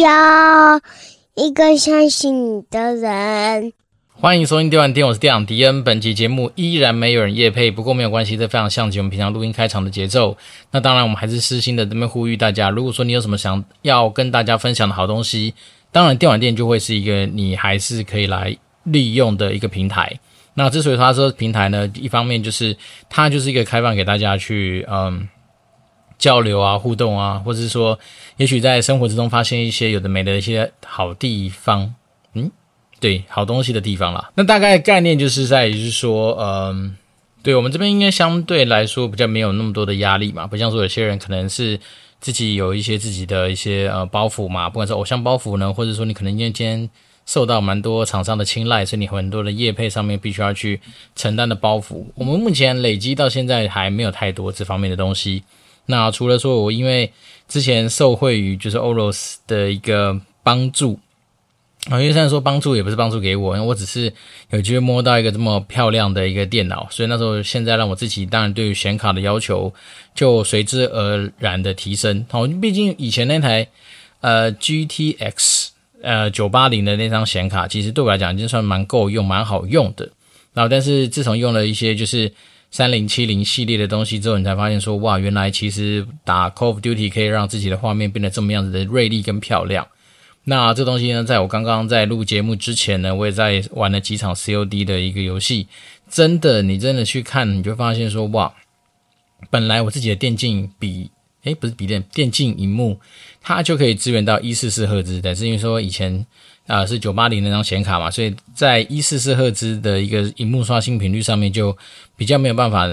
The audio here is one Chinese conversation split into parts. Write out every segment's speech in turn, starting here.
要一个相信你的人。欢迎收听《电玩店》，我是店长迪恩。本期节目依然没有人夜配，不过没有关系，这非常像极我们平常录音开场的节奏。那当然，我们还是私心的这边呼吁大家，如果说你有什么想要跟大家分享的好东西，当然电玩店就会是一个你还是可以来利用的一个平台。那之所以说它说平台呢，一方面就是它就是一个开放给大家去嗯交流啊、互动啊，或者是说，也许在生活之中发现一些有的没的一些好地方，嗯。对，好东西的地方啦。那大概概念就是在于是说，嗯，对我们这边应该相对来说比较没有那么多的压力嘛，不像说有些人可能是自己有一些自己的一些呃包袱嘛，不管是偶像包袱呢，或者说你可能因为今天受到蛮多厂商的青睐，所以你很多的业配上面必须要去承担的包袱。我们目前累积到现在还没有太多这方面的东西。那除了说我因为之前受惠于就是 Oros 的一个帮助。啊，因为虽然说帮助也不是帮助给我，因为我只是有机会摸到一个这么漂亮的一个电脑，所以那时候现在让我自己当然对于显卡的要求就随之而然的提升。好，毕竟以前那台呃 GTX 呃九八零的那张显卡，其实对我来讲已经算蛮够用、蛮好用的。然后，但是自从用了一些就是三零七零系列的东西之后，你才发现说，哇，原来其实打 Call of Duty 可以让自己的画面变得这么样子的锐利跟漂亮。那这东西呢，在我刚刚在录节目之前呢，我也在玩了几场 COD 的一个游戏。真的，你真的去看，你就发现说，哇，本来我自己的电竞比，诶，不是比电，电竞荧幕，它就可以支援到一四四赫兹。但是因为说以前啊、是九八零那张显卡嘛，所以在一四四赫兹的一个荧幕刷新频率上面就比较没有办法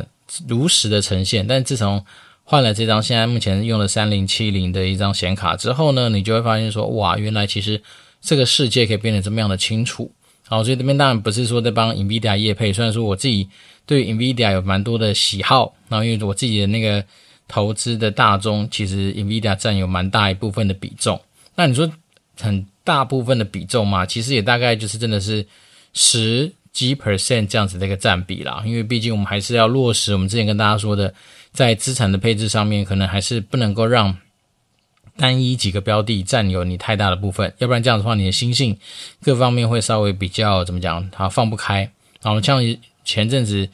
如实的呈现。但自从换了这张，现在目前用了三零七零的一张显卡之后呢，你就会发现说，哇，原来其实这个世界可以变得这么样的清楚。好，所以这边当然不是说在帮 NVIDIA 业配，虽然说我自己对 NVIDIA 有蛮多的喜好，然后因为我自己的那个投资的大宗，其实 NVIDIA 占有蛮大一部分的比重。那你说很大部分的比重嘛，其实也大概就是真的是十几 percent 这样子的一个占比啦。因为毕竟我们还是要落实我们之前跟大家说的。在资产的配置上面，可能还是不能够让单一几个标的占有你太大的部分，要不然这样的话，你的心性各方面会稍微比较怎么讲，它放不开。然后像前阵子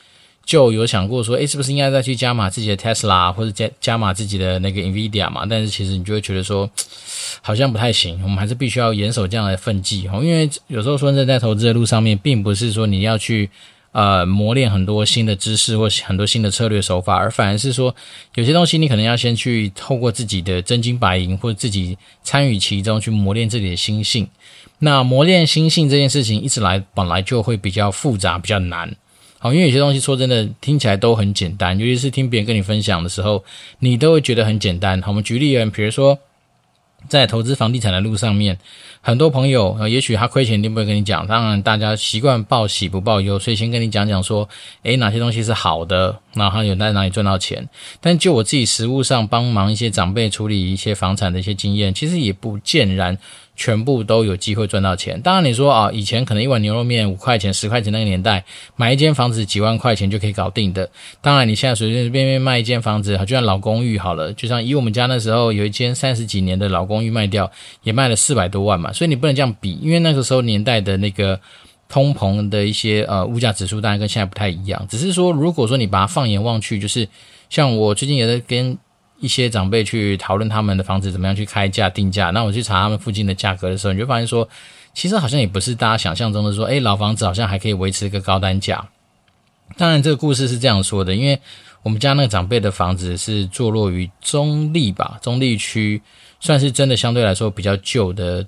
就有想过说，诶，是不是应该再去加码自己的 Tesla，或者加加码自己的那个 Nvidia 嘛？但是其实你就会觉得说，好像不太行。我们还是必须要严守这样的分际哦，因为有时候说真的，在投资的路上面，并不是说你要去。呃，磨练很多新的知识或很多新的策略手法，而反而是说，有些东西你可能要先去透过自己的真金白银或者自己参与其中去磨练自己的心性。那磨练心性这件事情一直来本来就会比较复杂，比较难。好，因为有些东西说真的听起来都很简单，尤其是听别人跟你分享的时候，你都会觉得很简单。好，我们举例，比如说。在投资房地产的路上面，很多朋友呃，也许他亏钱一定不会跟你讲。当然，大家习惯报喜不报忧，所以先跟你讲讲说，诶，哪些东西是好的，然后有在哪里赚到钱。但就我自己实务上帮忙一些长辈处理一些房产的一些经验，其实也不见然。全部都有机会赚到钱。当然，你说啊，以前可能一碗牛肉面五块钱、十块钱那个年代，买一间房子几万块钱就可以搞定的。当然，你现在随随便便卖一间房子，就像老公寓好了，就像以我们家那时候有一间三十几年的老公寓卖掉，也卖了四百多万嘛。所以你不能这样比，因为那个时候年代的那个通膨的一些呃物价指数，当然跟现在不太一样。只是说，如果说你把它放眼望去，就是像我最近也在跟。一些长辈去讨论他们的房子怎么样去开价定价，那我去查他们附近的价格的时候，你就发现说，其实好像也不是大家想象中的说，诶，老房子好像还可以维持一个高单价。当然，这个故事是这样说的，因为我们家那个长辈的房子是坐落于中立吧，中立区算是真的相对来说比较旧的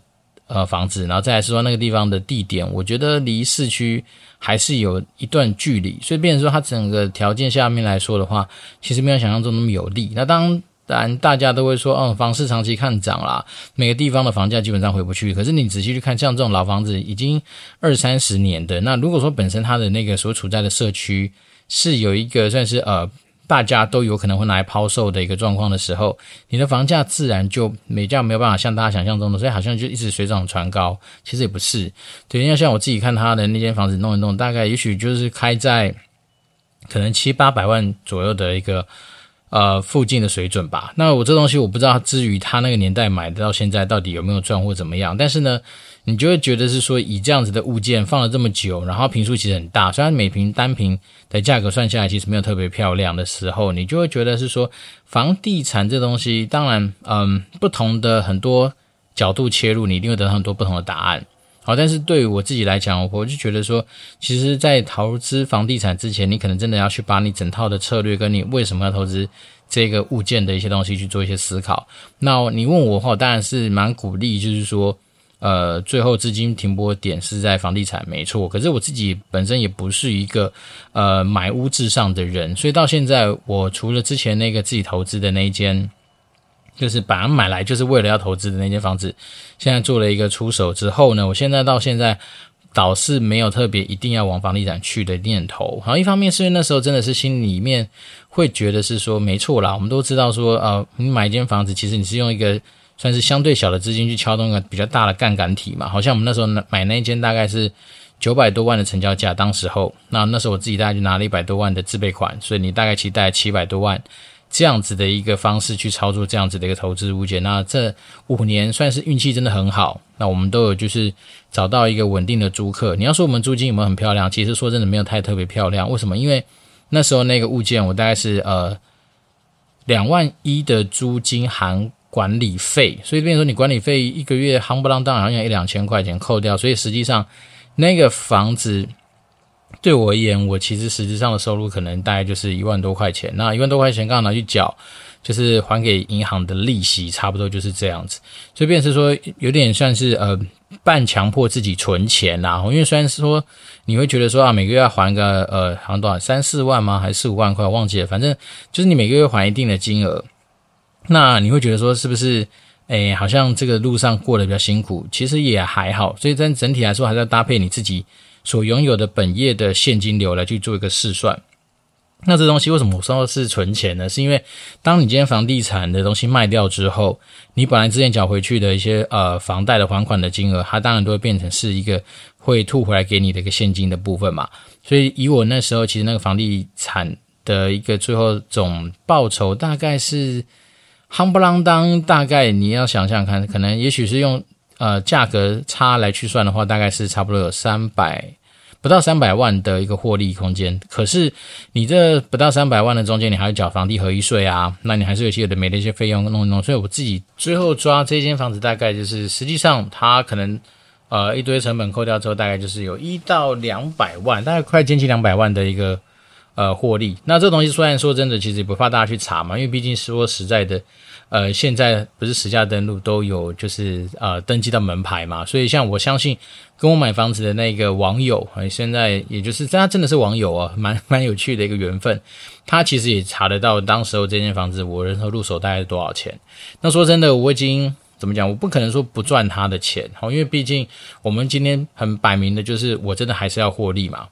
呃房子，然后再来是说那个地方的地点，我觉得离市区还是有一段距离，所以变成说它整个条件下面来说的话，其实没有想象中那么有利。那当然大家都会说，嗯，房市长期看涨啦，每个地方的房价基本上回不去。可是你仔细去看，像这种老房子已经二三十年的，那如果说本身它的那个所处在的社区是有一个算是呃。大家都有可能会拿来抛售的一个状况的时候，你的房价自然就没价没有办法像大家想象中的，所以好像就一直水涨船高。其实也不是，对，因为像我自己看他的那间房子弄一弄，大概也许就是开在可能七八百万左右的一个呃附近的水准吧。那我这东西我不知道，至于他那个年代买的到现在到底有没有赚或怎么样，但是呢，你就会觉得是说以这样子的物件放了这么久，然后平数其实很大，虽然每坪单坪的价格算下来其实没有特别漂亮的时候，你就会觉得是说房地产这东西，当然嗯不同的很多角度切入，你一定会得到很多不同的答案。好，但是对于我自己来讲，我就觉得说，其实，在投资房地产之前，你可能真的要去把你整套的策略跟你为什么要投资这个物件的一些东西去做一些思考。那你问我的话，当然是蛮鼓励，就是说，呃，最后资金停泊点是在房地产，没错。可是我自己本身也不是一个呃买屋至上的人，所以到现在，我除了之前那个自己投资的那一间。就是把它买来就是为了要投资的那间房子，现在做了一个出手之后呢，我现在到现在倒是没有特别一定要往房地产去的念头。好，一方面是因为那时候真的是心里面会觉得是说没错啦，我们都知道说，呃，你买一间房子，其实你是用一个算是相对小的资金去撬动一个比较大的杠杆体嘛。好像我们那时候买那一间大概是九百多万的成交价，当时候那那时候我自己大概就拿了一百多万的自备款，所以你大概期待七百多万。这样子的一个方式去操作这样子的一个投资物件，那这五年算是运气真的很好。那我们都有就是找到一个稳定的租客。你要说我们租金有没有很漂亮？其实说真的没有太特别漂亮。为什么？因为那时候那个物件我大概是呃两万一的租金含管理费，所以变成说你管理费一个月夯不啷当好像一两千块钱扣掉，所以实际上那个房子。对我而言，我其实实质上的收入可能大概就是一万多块钱。那一万多块钱刚好拿去缴，就是还给银行的利息，差不多就是这样子。所以变是说，有点算是呃半强迫自己存钱啦、啊。因为虽然是说你会觉得说啊，每个月要还个呃，好像多少三四万吗？还是四五万块？忘记了。反正就是你每个月还一定的金额，那你会觉得说是不是？诶，好像这个路上过得比较辛苦。其实也还好。所以在整体来说，还是要搭配你自己。所拥有的本业的现金流来去做一个试算，那这东西为什么我说是存钱呢？是因为当你今天房地产的东西卖掉之后，你本来之前缴回去的一些呃房贷的还款的金额，它当然都会变成是一个会吐回来给你的一个现金的部分嘛。所以以我那时候其实那个房地产的一个最后总报酬大概是夯不啷当，大概你要想想看，可能也许是用。呃，价格差来去算的话，大概是差不多有三百不到三百万的一个获利空间。可是你这不到三百万的中间，你还要缴房地合一税啊，那你还是有些的没的一些费用弄一弄。所以我自己最后抓这间房子，大概就是实际上它可能呃一堆成本扣掉之后，大概就是有一到两百万，大概快接近两百万的一个呃获利。那这东西虽然说真的，其实也不怕大家去查嘛，因为毕竟说实在的。呃，现在不是实价登录都有，就是呃登记到门牌嘛，所以像我相信跟我买房子的那个网友，现在也就是他真的是网友啊，蛮 蛮有趣的一个缘分。他其实也查得到当时候这间房子我人头入手大概是多少钱。那说真的，我已经怎么讲，我不可能说不赚他的钱，好，因为毕竟我们今天很摆明的就是我真的还是要获利嘛。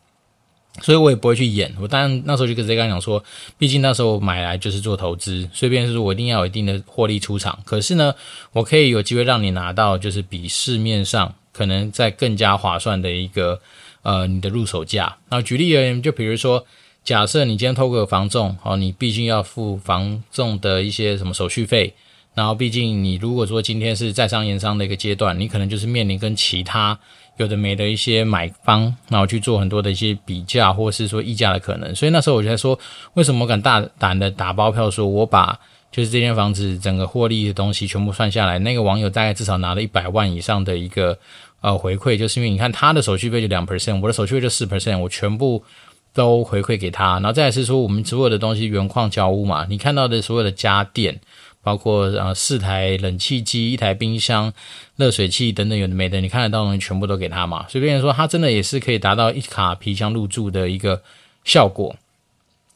所以我也不会去演，我当然那时候就跟这刚讲说，毕竟那时候买来就是做投资，所以便是说我一定要有一定的获利出场。可是呢，我可以有机会让你拿到就是比市面上可能在更加划算的一个呃你的入手价。那举例而言，就比如说，假设你今天透过房仲，哦，你毕竟要付房仲的一些什么手续费，然后毕竟你如果说今天是在商言商的一个阶段，你可能就是面临跟其他。有的没的一些买方，然后去做很多的一些比价，或者是说议价的可能。所以那时候我就在说，为什么敢大胆的打包票，说我把就是这间房子整个获利的东西全部算下来，那个网友大概至少拿了一百万以上的一个呃回馈，就是因为你看他的手续费就两 percent，我的手续费就四 percent，我全部都回馈给他。然后再是说，我们所有的东西原矿交屋嘛，你看到的所有的家电。包括呃四台冷气机、一台冰箱、热水器等等有的没的，你看得到东西全部都给他嘛。随便说，他真的也是可以达到一卡皮箱入住的一个效果。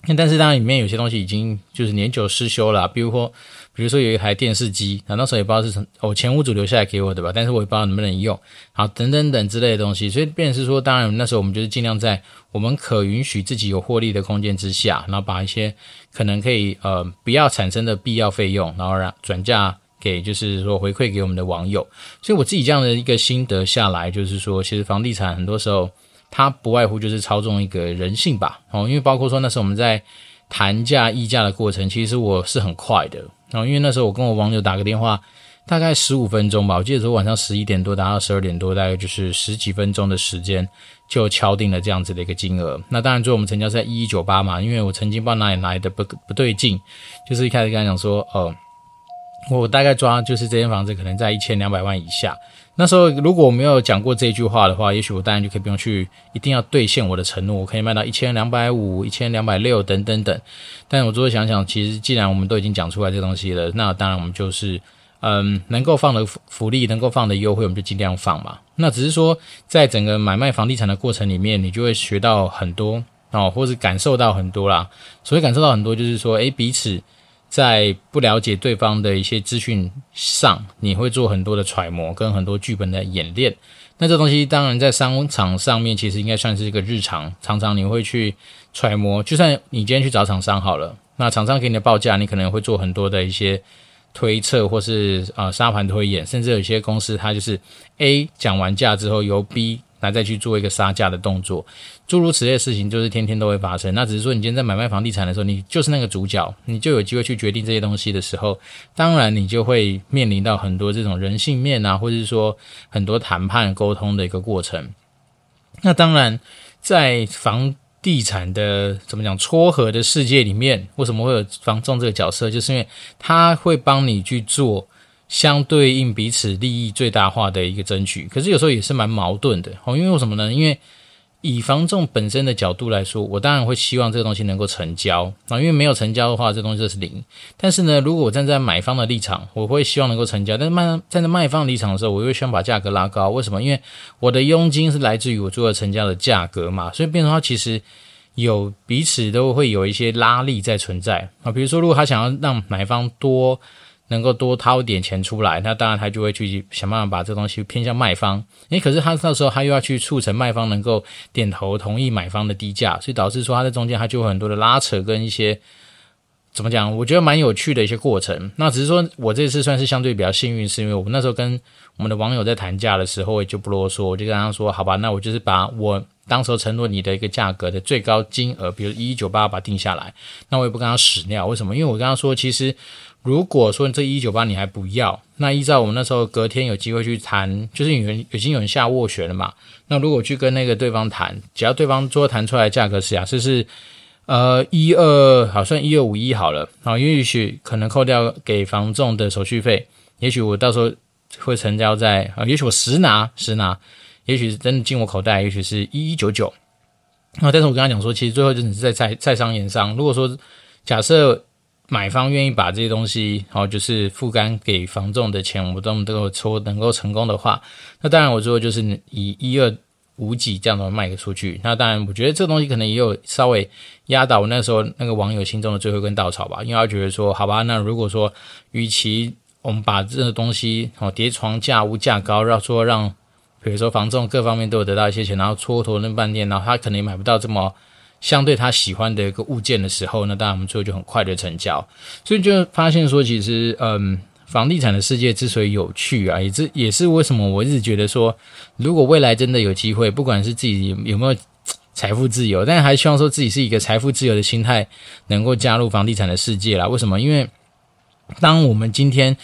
那但是当然里面有些东西已经就是年久失修了，比如说。比如说有一台电视机，那那时候也不知道是从我前屋主留下来给我的吧，但是我也不知道能不能用，好，等等等之类的东西，所以变是说，当然那时候我们就是尽量在我们可允许自己有获利的空间之下，然后把一些可能可以呃不要产生的必要费用，然后让转嫁给就是说回馈给我们的网友。所以我自己这样的一个心得下来，就是说，其实房地产很多时候它不外乎就是操纵一个人性吧，哦，因为包括说那时候我们在。谈价议价的过程，其实我是很快的。然后因为那时候我跟我网友打个电话，大概十五分钟吧，我记得说晚上十一点多打到十二点多，大概就是十几分钟的时间就敲定了这样子的一个金额。那当然最后我们成交是在一一九八嘛，因为我曾经不知道哪里来的不不对劲，就是一开始跟他讲说，哦、我大概抓就是这间房子可能在一千两百万以下。那时候如果我没有讲过这句话的话，也许我当然就可以不用去一定要兑现我的承诺，我可以卖到一千两百五、一千两百六等等等。但我最后想想，其实既然我们都已经讲出来这东西了，那当然我们就是嗯，能够放的福利，能够放的优惠，我们就尽量放嘛。那只是说，在整个买卖房地产的过程里面，你就会学到很多哦，或是感受到很多啦。所以感受到很多，就是说，诶，彼此。在不了解对方的一些资讯上，你会做很多的揣摩跟很多剧本的演练。那这东西当然在商场上面，其实应该算是一个日常，常常你会去揣摩。就算你今天去找厂商好了，那厂商给你的报价，你可能会做很多的一些推测，或是啊沙盘推演，甚至有些公司它就是 A 讲完价之后由 B。来再去做一个杀价的动作，诸如此类的事情，就是天天都会发生。那只是说，你今天在买卖房地产的时候，你就是那个主角，你就有机会去决定这些东西的时候，当然你就会面临到很多这种人性面啊，或者是说很多谈判沟通的一个过程。那当然，在房地产的怎么讲撮合的世界里面，为什么会有房仲这个角色？就是因为他会帮你去做。相对应彼此利益最大化的一个争取，可是有时候也是蛮矛盾的哦。因为为什么呢？因为以房仲本身的角度来说，我当然会希望这个东西能够成交啊，因为没有成交的话，这东西就是零。但是呢，如果我站在买方的立场，我会希望能够成交。但是卖站在卖方的立场的时候，我又希望把价格拉高。为什么？因为我的佣金是来自于我最后成交的价格嘛，所以变成它，其实有彼此都会有一些拉力在存在啊。比如说，如果他想要让买方多。能够多掏点钱出来，那当然他就会去想办法把这东西偏向卖方。诶，可是他到时候他又要去促成卖方能够点头同意买方的低价，所以导致说他在中间他就有很多的拉扯跟一些怎么讲？我觉得蛮有趣的一些过程。那只是说我这次算是相对比较幸运，是因为我们那时候跟我们的网友在谈价的时候，我也就不啰嗦，我就跟他说：“好吧，那我就是把我当时承诺你的一个价格的最高金额，比如一一九八，把定下来。那我也不跟他屎尿，为什么？因为我跟他说，其实。”如果说这一九八你还不要，那依照我们那时候隔天有机会去谈，就是有人已经有人下斡旋了嘛。那如果去跟那个对方谈，只要对方说谈出来价格是啊，这是呃一二，好算一二五一好了，然后也许可能扣掉给房仲的手续费，也许我到时候会成交在啊，也许我实拿实拿，也许是真的进我口袋，也许是一一九九。那但是我跟他讲说，其实最后就只是在在在商言商。如果说假设。买方愿意把这些东西，好，就是付干给房仲的钱，我们都都说能够成功的话，那当然我最后就是以一二五几这样的卖给出去。那当然，我觉得这东西可能也有稍微压倒那时候那个网友心中的最后一根稻草吧，因为他觉得说，好吧，那如果说与其我们把这个东西哦叠床架屋价高，让说让比如说房仲各方面都有得到一些钱，然后蹉跎那半天，然后他可能也买不到这么。相对他喜欢的一个物件的时候，那当然我们最后就很快的成交，所以就发现说，其实嗯，房地产的世界之所以有趣啊，也是也是为什么我一直觉得说，如果未来真的有机会，不管是自己有没有财富自由，但还希望说自己是一个财富自由的心态，能够加入房地产的世界啦。为什么？因为当我们今天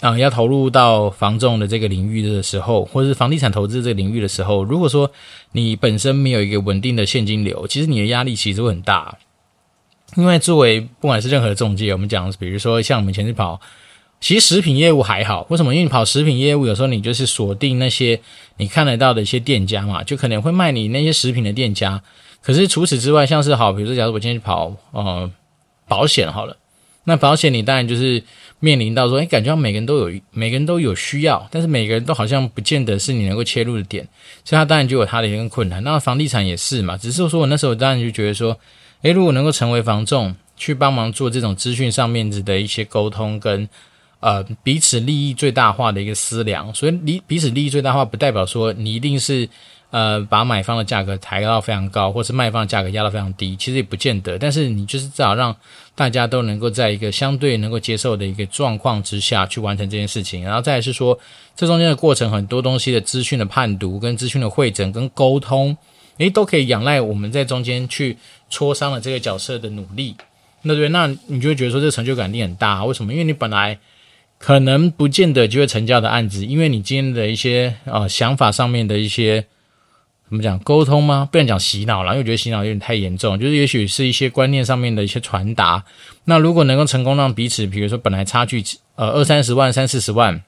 啊、要投入到房仲的这个领域的时候，或者是房地产投资这个领域的时候，如果说你本身没有一个稳定的现金流，其实你的压力其实会很大。因为作为不管是任何的仲介，我们讲，比如说像我们前期跑，其实食品业务还好。为什么？因为你跑食品业务，有时候你就是锁定那些你看得到的一些店家嘛，就可能会卖你那些食品的店家。可是除此之外，像是好，比如说假如我今天去跑呃保险好了。那保险你当然就是面临到说，哎，感觉每个人都有，每个人都有需要，但是每个人都好像不见得是你能够切入的点，所以他当然就有他的一个困难。那房地产也是嘛，只是说我那时候当然就觉得说，哎，如果能够成为房仲，去帮忙做这种资讯上面的一些沟通跟呃彼此利益最大化的一个思量，所以你彼此利益最大化不代表说你一定是。呃，把买方的价格抬到非常高，或是卖方的价格压到非常低，其实也不见得。但是你就是至少让大家都能够在一个相对能够接受的一个状况之下去完成这件事情。然后再来是说，这中间的过程很多东西的资讯的判读、跟资讯的会诊、跟沟通，诶，都可以仰赖我们在中间去磋商的这个角色的努力。那对，那你就会觉得说这成就感一定很大。为什么？因为你本来可能不见得就会成交的案子，因为你今天的一些呃想法上面的一些怎么讲沟通吗？不能讲洗脑了，因为我觉得洗脑有点太严重。就是也许是一些观念上面的一些传达。那如果能够成功让彼此，比如说本来差距呃二三十万、三四十万，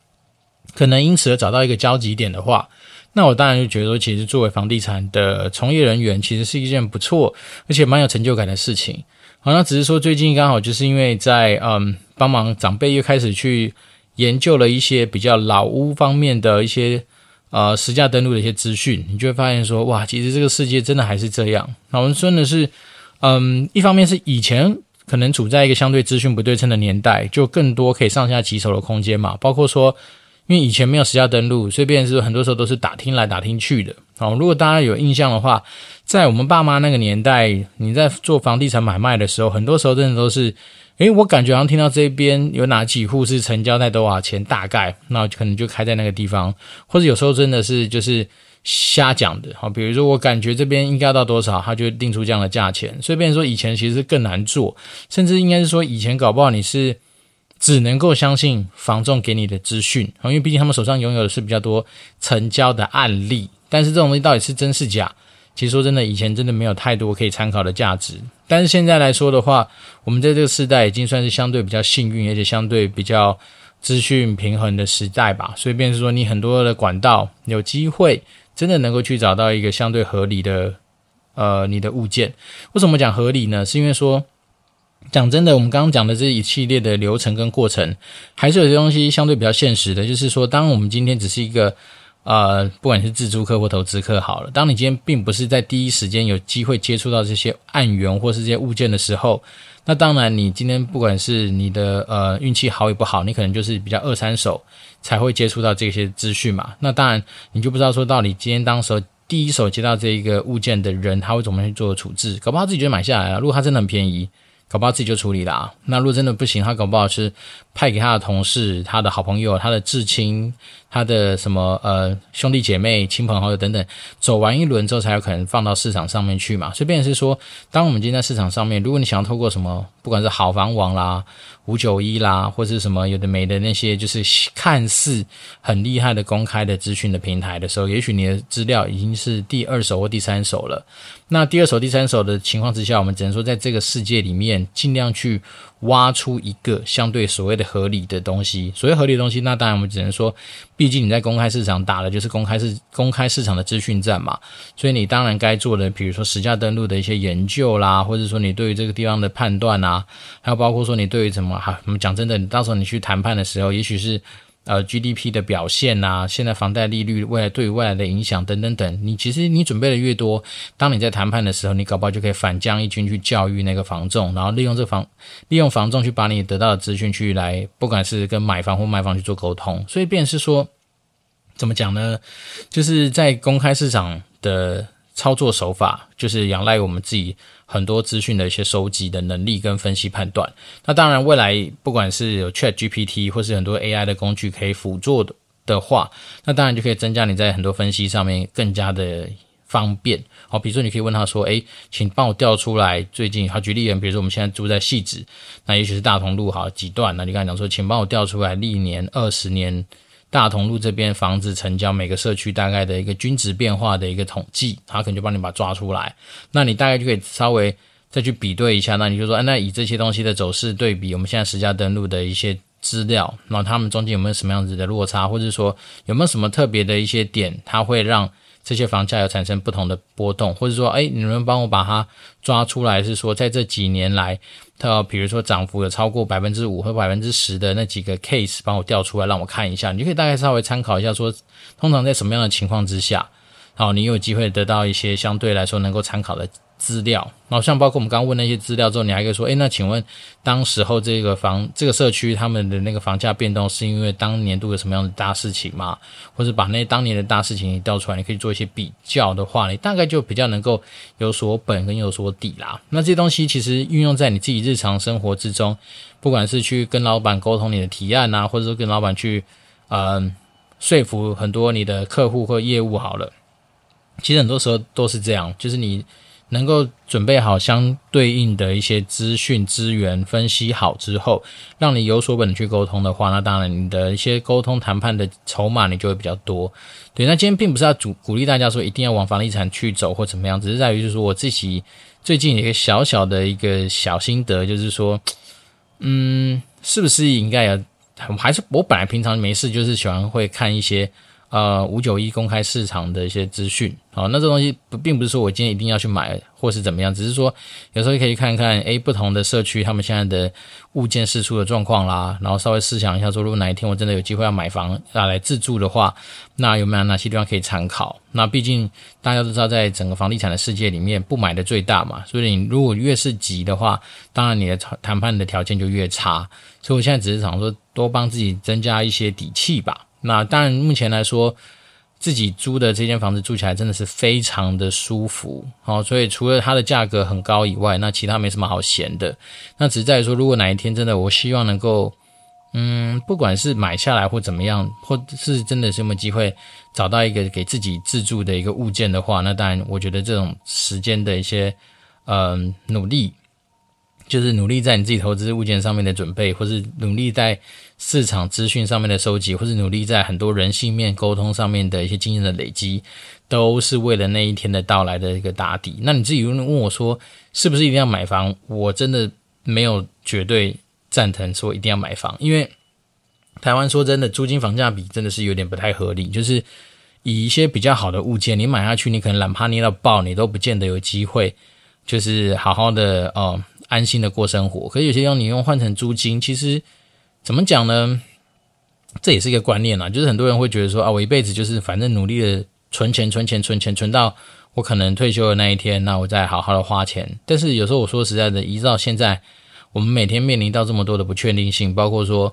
可能因此而找到一个交集点的话，那我当然就觉得，其实作为房地产的从业人员，其实是一件不错而且蛮有成就感的事情。好，那只是说最近刚好就是因为在嗯帮忙长辈又开始去研究了一些比较老屋方面的一些呃实价登录的一些资讯，你就会发现说哇，其实这个世界真的还是这样。那我们说的是嗯，一方面是以前可能处在一个相对资讯不对称的年代，就更多可以上下其手的空间嘛，包括说因为以前没有实价登录，所以变成是很多时候都是打听来打听去的。好，如果大家有印象的话。在我们爸妈那个年代，你在做房地产买卖的时候，很多时候真的都是，诶，我感觉好像听到这边有哪几户是成交在多少钱，大概，那可能就开在那个地方，或者有时候真的是就是瞎讲的，好，比如说我感觉这边应该到多少，他就定出这样的价钱，所以变成说以前其实更难做，甚至应该是说以前搞不好你是只能够相信房仲给你的资讯，因为毕竟他们手上拥有的是比较多成交的案例，但是这种东西到底是真是假？其实说真的，以前真的没有太多可以参考的价值。但是现在来说的话，我们在这个时代已经算是相对比较幸运，而且相对比较资讯平衡的时代吧。所以，便是说，你很多的管道有机会真的能够去找到一个相对合理的呃你的物件。为什么讲合理呢？是因为说讲真的，我们刚刚讲的这一系列的流程跟过程，还是有些东西相对比较现实的。就是说，当我们今天只是一个。呃，不管是自住客或投资客好了，当你今天并不是在第一时间有机会接触到这些案源或是这些物件的时候，那当然你今天不管是你的呃运气好与不好，你可能就是比较二三手才会接触到这些资讯嘛。那当然你就不知道说到底今天当时候第一手接到这一个物件的人，他会怎么去做处置，搞不好自己就买下来了。如果他真的很便宜，搞不好自己就处理了啊。那如果真的不行，他搞不好是派给他的同事、他的好朋友、他的至亲。他的什么呃兄弟姐妹、亲朋好友等等，走完一轮之后才有可能放到市场上面去嘛。所以，变成是说，当我们今天在市场上面，如果你想要透过什么，不管是好房网啦、五九一啦，或是什么有的没的那些，就是看似很厉害的公开的资讯的平台的时候，也许你的资料已经是第二手或第三手了。那第二手、第三手的情况之下，我们只能说在这个世界里面尽量去。挖出一个相对所谓的合理的东西，所谓合理的东西，那当然我们只能说，毕竟你在公开市场打的就是公开市公开市场的资讯战嘛，所以你当然该做的，比如说实价登录的一些研究啦，或者说你对于这个地方的判断啊，还有包括说你对于什么哈，我们讲真的，你到时候你去谈判的时候，也许是。呃，GDP 的表现呐、现在房贷利率未来对于未来的影响等等等，你其实你准备的越多，当你在谈判的时候，你搞不好就可以反将一军去教育那个房仲，然后利用这房利用房仲去把你得到的资讯去来，不管是跟买房或卖房去做沟通，所以便是说，怎么讲呢？就是在公开市场的操作手法，就是仰赖我们自己。很多资讯的一些收集的能力跟分析判断，那当然未来不管是有 Chat GPT 或是很多 AI 的工具可以辅助的的话，那当然就可以增加你在很多分析上面更加的方便。好，比如说你可以问他说：“诶，请帮我调出来最近好举例，比如说我们现在住在汐止，那也许是大同路好几段，那你刚才讲说，请帮我调出来历年二十年。”大同路这边房子成交，每个社区大概的一个均值变化的一个统计，他可能就帮你把它抓出来，那你大概就可以稍微再去比对一下，那你就说，哎，那以这些东西的走势对比，我们现在实价登录的一些资料，那他们中间有没有什么样子的落差，或者说有没有什么特别的一些点，它会让。这些房价有产生不同的波动，或者说，哎，你能帮我把它抓出来？是说，在这几年来，它比如说涨幅有超过百分之五或百分之十的那几个 case，帮我调出来让我看一下。你就可以大概稍微参考一下，说通常在什么样的情况之下，好，你有机会得到一些相对来说能够参考的。资料，然后像包括我们刚刚问那些资料之后，你还可以说，诶，那请问当时候这个房这个社区他们的那个房价变动，是因为当年度有什么样的大事情吗？或者把那当年的大事情调出来，你可以做一些比较的话，你大概就比较能够有所本跟有所底啦。那这些东西其实运用在你自己日常生活之中，不管是去跟老板沟通你的提案啊，或者说跟老板去嗯、说服很多你的客户或业务好了，其实很多时候都是这样，就是你。能够准备好相对应的一些资讯资源，分析好之后，让你有所本去沟通的话，那当然你的一些沟通谈判的筹码你就会比较多。对，那今天并不是要鼓鼓励大家说一定要往房地产去走或怎么样，只是在于就是我自己最近一个小小的一个小心得，就是说，嗯，是不是应该要，还是我本来平常没事就是喜欢会看一些。呃，五九一公开市场的一些资讯，好，那这东西不并不是说我今天一定要去买或是怎么样，只是说有时候可以看看，诶，不同的社区他们现在的物件释出的状况啦，然后稍微试想一下，说如果哪一天我真的有机会要买房啊来自住的话，那有没有哪些地方可以参考？那毕竟大家都知道，在整个房地产的世界里面，不买的最大嘛，所以你如果越是急的话，当然你的谈判的条件就越差。所以我现在只是想说，多帮自己增加一些底气吧。那当然，目前来说，自己租的这间房子住起来真的是非常的舒服，好，所以除了它的价格很高以外，那其他没什么好嫌的。那只是在于说，如果哪一天真的，我希望能够，嗯，不管是买下来或怎么样，或是真的是有没有机会找到一个给自己自住的一个物件的话，那当然，我觉得这种时间的一些，嗯，努力。就是努力在你自己投资物件上面的准备，或是努力在市场资讯上面的收集，或是努力在很多人性面沟通上面的一些经验的累积，都是为了那一天的到来的一个打底。那你自己问我说，是不是一定要买房？我真的没有绝对赞成说一定要买房，因为台湾说真的，租金房价比真的是有点不太合理。就是以一些比较好的物件，你买下去，你可能懒趴捏到爆，你都不见得有机会，就是好好的哦。安心的过生活，可是有些用你用换成租金，其实怎么讲呢？这也是一个观念啦，就是很多人会觉得说啊，我一辈子就是反正努力的存钱、存钱、存钱，存到我可能退休的那一天，那我再好好的花钱。但是有时候我说实在的，一直到现在我们每天面临到这么多的不确定性，包括说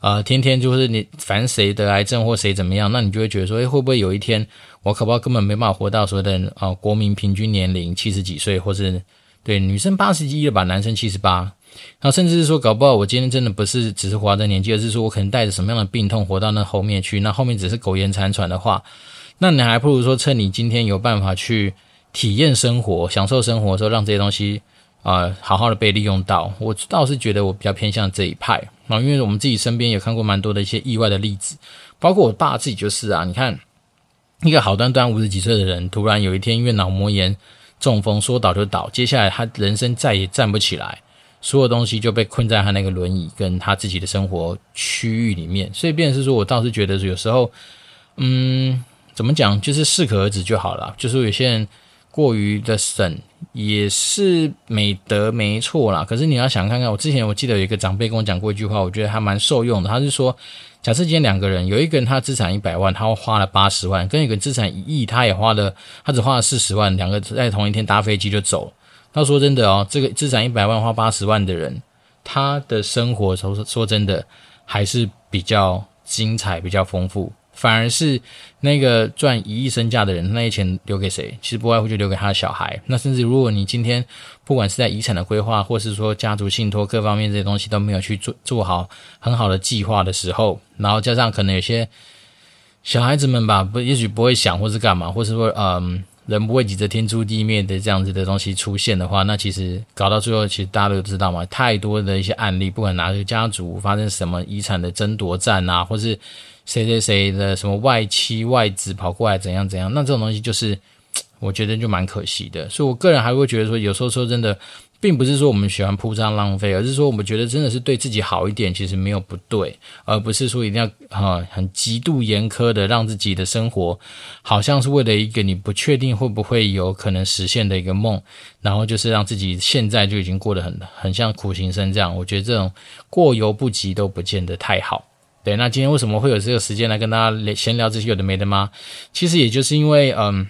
呃，天天就是你烦谁得癌症或谁怎么样，那你就会觉得说，哎，会不会有一天我可不根本没办法活到所谓的啊、国民平均年龄七十几岁，或是。对，女生八十一了吧，男生七十八，那甚至是说，搞不好我今天真的不是只是活在年纪，而是说我可能带着什么样的病痛活到那后面去，那后面只是苟延残喘的话，那你还不如说趁你今天有办法去体验生活、享受生活的时候，让这些东西啊、好好的被利用到。我倒是觉得我比较偏向这一派啊，因为我们自己身边也看过蛮多的一些意外的例子，包括我爸自己就是啊，你看一个好端端五十几岁的人，突然有一天因为脑膜炎。中风说倒就倒，接下来他人生再也站不起来，所有东西就被困在他那个轮椅跟他自己的生活区域里面。所以，变是说我倒是觉得有时候，嗯，怎么讲，就是适可而止就好了。就是有些人过于的省也是美德没错啦。可是你要想看看，我之前我记得有一个长辈跟我讲过一句话，我觉得还蛮受用的。他是说。假设今天两个人，有一个人他资产一百万，他花了八十万；跟一个人资产一亿，他也花了，他只花了四十万。两个在同一天搭飞机就走。他说真的哦，这个资产一百万花八十万的人，他的生活说说真的还是比较精彩，比较丰富。反而是那个赚一亿身价的人，那些钱留给谁？其实不外乎就留给他的小孩。那甚至如果你今天不管是在遗产的规划，或是说家族信托各方面这些东西都没有去做做好很好的计划的时候，然后加上可能有些小孩子们吧，不也许不会想或是干嘛，或是说嗯，人不会急着天诛地灭的这样子的东西出现的话，那其实搞到最后，其实大家都知道嘛，太多的一些案例，不管哪个家族发生什么遗产的争夺战啊，或是。谁谁谁的什么外妻外子跑过来怎样怎样？那这种东西就是，我觉得就蛮可惜的。所以我个人还会觉得说，有时候说真的，并不是说我们喜欢铺张浪费，而是说我们觉得真的是对自己好一点，其实没有不对，而不是说一定要哈很极度严苛的让自己的生活，好像是为了一个你不确定会不会有可能实现的一个梦，然后就是让自己现在就已经过得很很像苦行僧这样。我觉得这种过犹不及都不见得太好。对，那今天为什么会有这个时间来跟大家闲聊这些有的没的吗？其实也就是因为，嗯，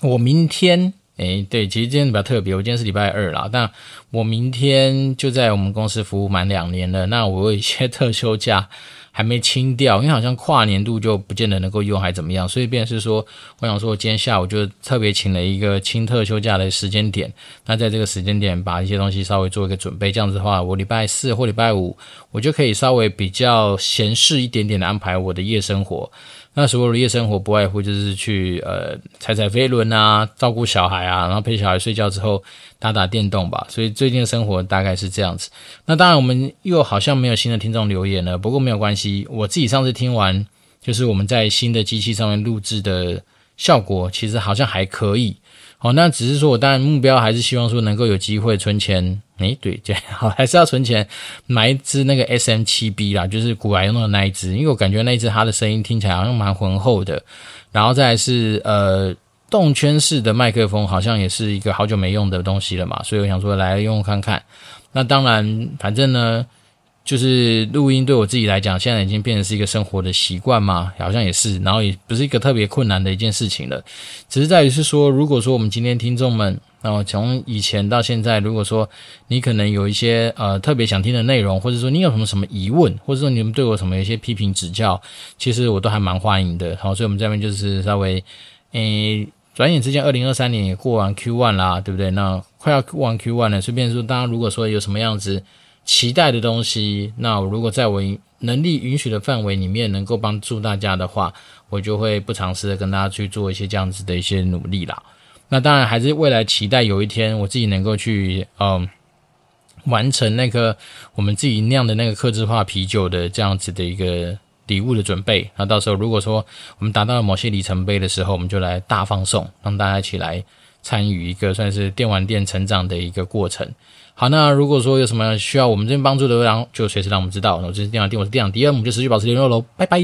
我明天，诶，对，其实今天比较特别，我今天是礼拜二啦，但我明天就在我们公司服务满两年了，那我有一些特休假，还没清掉，因为好像跨年度就不见得能够用，还怎么样？所以便是说，我想说，今天下午就特别请了一个清特休假的时间点，那在这个时间点把一些东西稍微做一个准备，这样子的话，我礼拜四或礼拜五我就可以稍微比较闲适一点点的安排我的夜生活。那所有的夜生活不外乎就是去呃踩踩飞轮啊，照顾小孩啊，然后陪小孩睡觉之后打打电动吧。所以最近的生活大概是这样子。那当然我们又好像没有新的听众留言了，不过没有关系。我自己上次听完，就是我们在新的机器上面录制的效果，其实好像还可以。好，那只是说我当然目标还是希望说能够有机会存钱。诶，对，对，好，还是要存钱买一支那个 SM7B 啦，就是古来用的那一支，因为我感觉那一支它的声音听起来好像蛮浑厚的。然后再是呃动圈式的麦克风，好像也是一个好久没用的东西了嘛，所以我想说来用看看。那当然，反正呢。就是录音对我自己来讲，现在已经变成是一个生活的习惯嘛，好像也是，然后也不是一个特别困难的一件事情了。只是在于是说，如果说我们今天听众们，然后从以前到现在，如果说你可能有一些呃特别想听的内容，或者说你有什么什么疑问，或者说你们对我什么有一些批评指教，其实我都还蛮欢迎的。好，所以我们这边就是稍微，诶，转眼之间，二零二三年也过完 Q1 啦，对不对？那快要过完 Q1 了，随便说，大家如果说有什么样子。期待的东西，那如果在我能力允许的范围里面能够帮助大家的话，我就会不尝试的跟大家去做一些这样子的一些努力啦。那当然还是未来期待有一天我自己能够去嗯完成那个我们自己酿的那个客制化啤酒的这样子的一个礼物的准备。那到时候如果说我们达到了某些里程碑的时候，我们就来大放送，让大家一起来参与一个算是电玩店成长的一个过程。好，那如果说有什么需要我们这边帮助的，然后就随时让我们知道。那我这是电玩店，我是店长迪恩，我们就持续保持联络喽，拜拜。